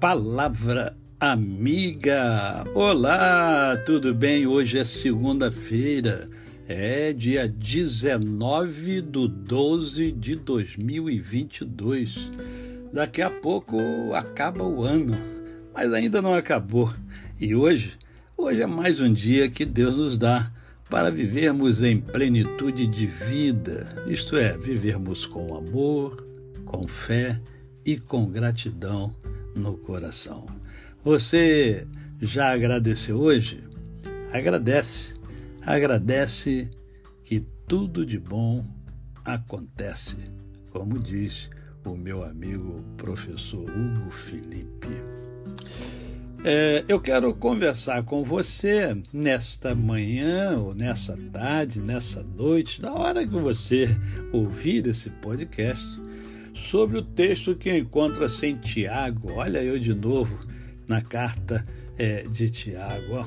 Palavra Amiga. Olá, tudo bem? Hoje é segunda-feira, é dia 19 de 12 de 2022. Daqui a pouco acaba o ano, mas ainda não acabou. E hoje, hoje é mais um dia que Deus nos dá para vivermos em plenitude de vida, isto é, vivermos com amor, com fé e com gratidão no coração. Você já agradeceu hoje? Agradece, agradece que tudo de bom acontece, como diz o meu amigo professor Hugo Felipe. É, eu quero conversar com você nesta manhã, ou nessa tarde, nessa noite, na hora que você ouvir esse podcast, sobre o texto que encontra-se em Tiago. Olha eu de novo na carta é, de Tiago, ó.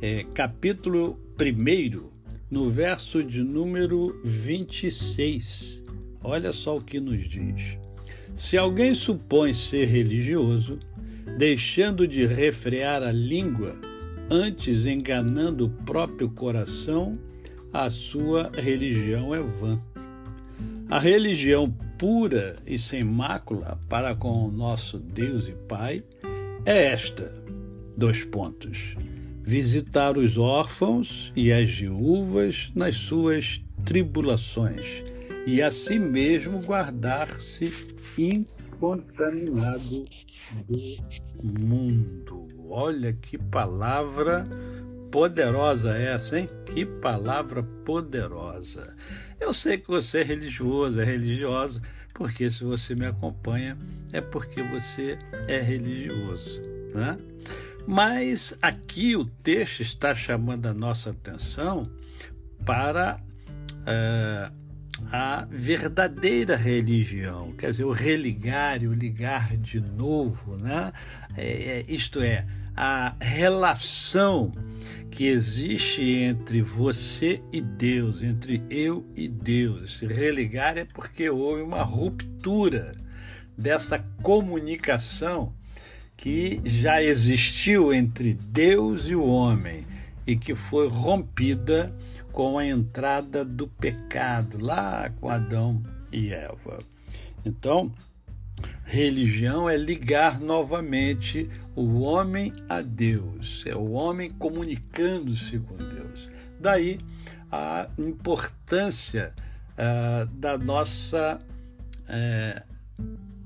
É, capítulo 1, no verso de número 26. Olha só o que nos diz. Se alguém supõe ser religioso, deixando de refrear a língua, antes enganando o próprio coração, a sua religião é vã. A religião pura e sem mácula para com o nosso Deus e Pai é esta: dois pontos. Visitar os órfãos e as viúvas nas suas tribulações, e a si mesmo guardar-se incontaminado do mundo. Olha que palavra poderosa essa, hein? Que palavra poderosa. Eu sei que você é religioso, é religiosa, porque se você me acompanha é porque você é religioso, né? Mas aqui o texto está chamando a nossa atenção para uh, a verdadeira religião, quer dizer, o religar, o ligar de novo, né? É, é, isto é, a relação que existe entre você e Deus, entre eu e Deus. Se religar é porque houve uma ruptura dessa comunicação que já existiu entre Deus e o homem e que foi rompida com a entrada do pecado lá com Adão e Eva. Então, Religião é ligar novamente o homem a Deus, é o homem comunicando-se com Deus. Daí a importância uh, da nossa uh,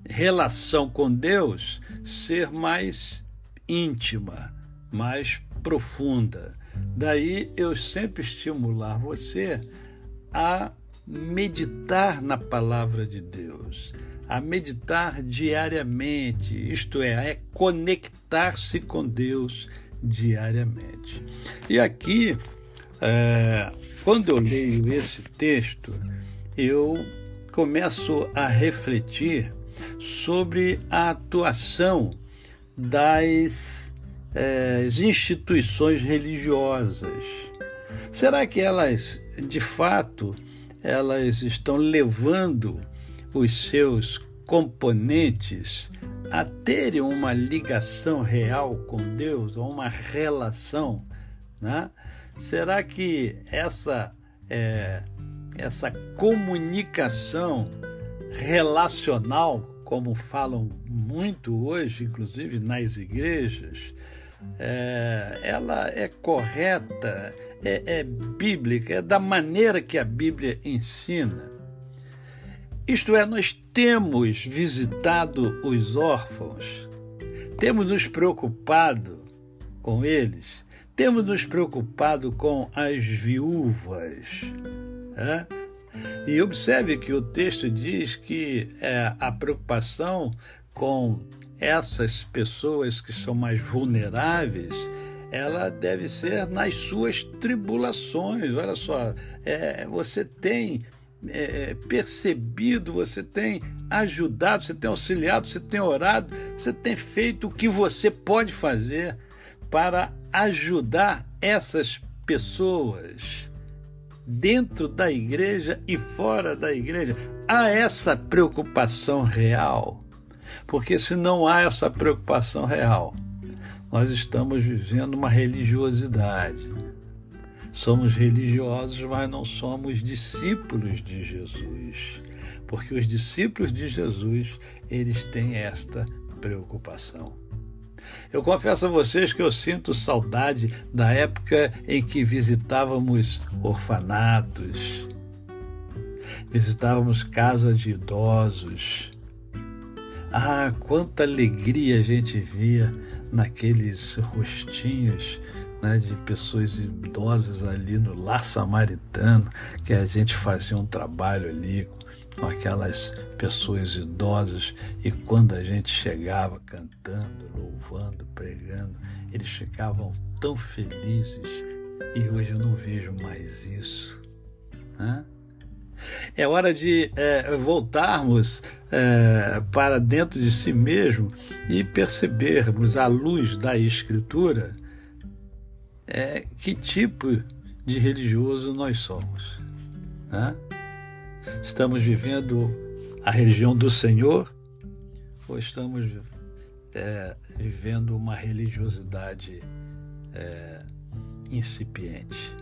relação com Deus ser mais íntima, mais profunda. Daí eu sempre estimular você a meditar na palavra de Deus a meditar diariamente, isto é, é conectar-se com Deus diariamente. E aqui, é, quando eu leio esse texto, eu começo a refletir sobre a atuação das é, instituições religiosas. Será que elas, de fato, elas estão levando os seus componentes a terem uma ligação real com Deus, ou uma relação, né? será que essa, é, essa comunicação relacional, como falam muito hoje, inclusive nas igrejas, é, ela é correta, é, é bíblica, é da maneira que a Bíblia ensina? Isto é, nós temos visitado os órfãos, temos nos preocupado com eles, temos nos preocupado com as viúvas. E observe que o texto diz que é, a preocupação com essas pessoas que são mais vulneráveis, ela deve ser nas suas tribulações. Olha só, é, você tem é, é, percebido, você tem ajudado, você tem auxiliado, você tem orado, você tem feito o que você pode fazer para ajudar essas pessoas dentro da igreja e fora da igreja. Há essa preocupação real. Porque se não há essa preocupação real, nós estamos vivendo uma religiosidade. Somos religiosos, mas não somos discípulos de Jesus. Porque os discípulos de Jesus, eles têm esta preocupação. Eu confesso a vocês que eu sinto saudade da época em que visitávamos orfanatos, visitávamos casas de idosos. Ah, quanta alegria a gente via naqueles rostinhos né, de pessoas idosas ali no lar samaritano, que a gente fazia um trabalho ali com aquelas pessoas idosas e quando a gente chegava cantando, louvando, pregando, eles ficavam tão felizes e hoje eu não vejo mais isso. Né? É hora de é, voltarmos é, para dentro de si mesmo e percebermos, à luz da Escritura, é, que tipo de religioso nós somos. Né? Estamos vivendo a religião do Senhor ou estamos é, vivendo uma religiosidade é, incipiente?